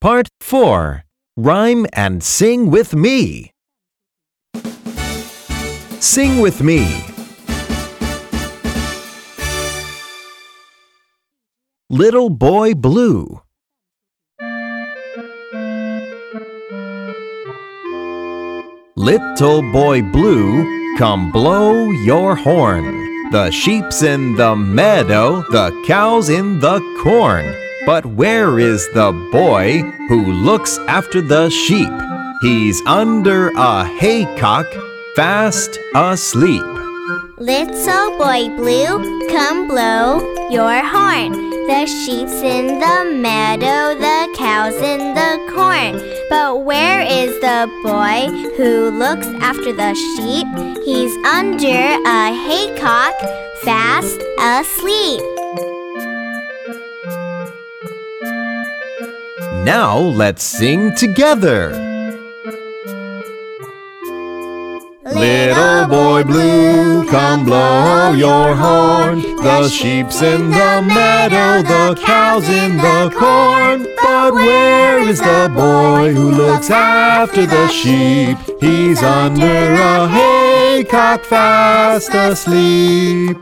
Part 4 Rhyme and Sing with Me. Sing with me. Little Boy Blue. Little boy blue, come blow your horn. The sheep's in the meadow, the cow's in the corn. But where is the boy who looks after the sheep? He's under a haycock, fast asleep. Little boy blue, come blow your horn. The sheep's in the meadow, the cow's in the corn. But where is the boy who looks after the sheep? He's under a haycock, fast asleep. Now let's sing together. Little boy blue, come blow your horn. The sheep's in the meadow, the cow's in the corn. But where is the boy who looks after the sheep? He's under a haycock fast asleep.